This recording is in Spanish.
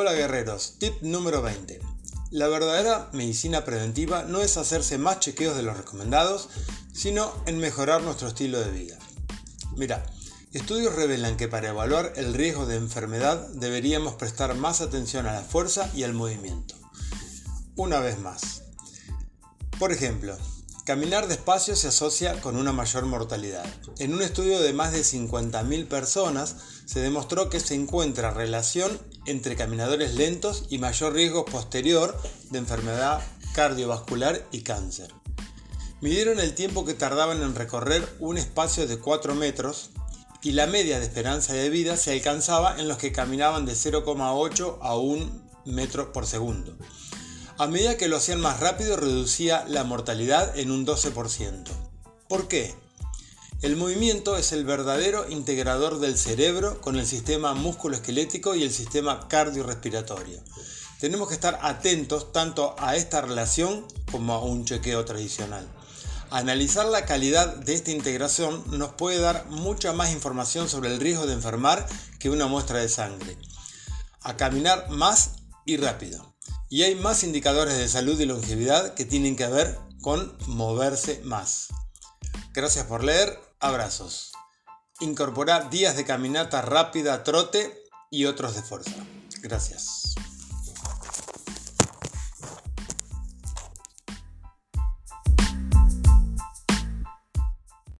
Hola guerreros, tip número 20. La verdadera medicina preventiva no es hacerse más chequeos de los recomendados, sino en mejorar nuestro estilo de vida. Mira, estudios revelan que para evaluar el riesgo de enfermedad deberíamos prestar más atención a la fuerza y al movimiento. Una vez más. Por ejemplo, Caminar despacio se asocia con una mayor mortalidad. En un estudio de más de 50.000 personas se demostró que se encuentra relación entre caminadores lentos y mayor riesgo posterior de enfermedad cardiovascular y cáncer. Midieron el tiempo que tardaban en recorrer un espacio de 4 metros y la media de esperanza de vida se alcanzaba en los que caminaban de 0,8 a 1 metro por segundo. A medida que lo hacían más rápido reducía la mortalidad en un 12%. ¿Por qué? El movimiento es el verdadero integrador del cerebro con el sistema musculoesquelético y el sistema cardiorrespiratorio. Tenemos que estar atentos tanto a esta relación como a un chequeo tradicional. Analizar la calidad de esta integración nos puede dar mucha más información sobre el riesgo de enfermar que una muestra de sangre. A caminar más y rápido. Y hay más indicadores de salud y longevidad que tienen que ver con moverse más. Gracias por leer, abrazos. Incorporar días de caminata rápida, trote y otros de fuerza. Gracias.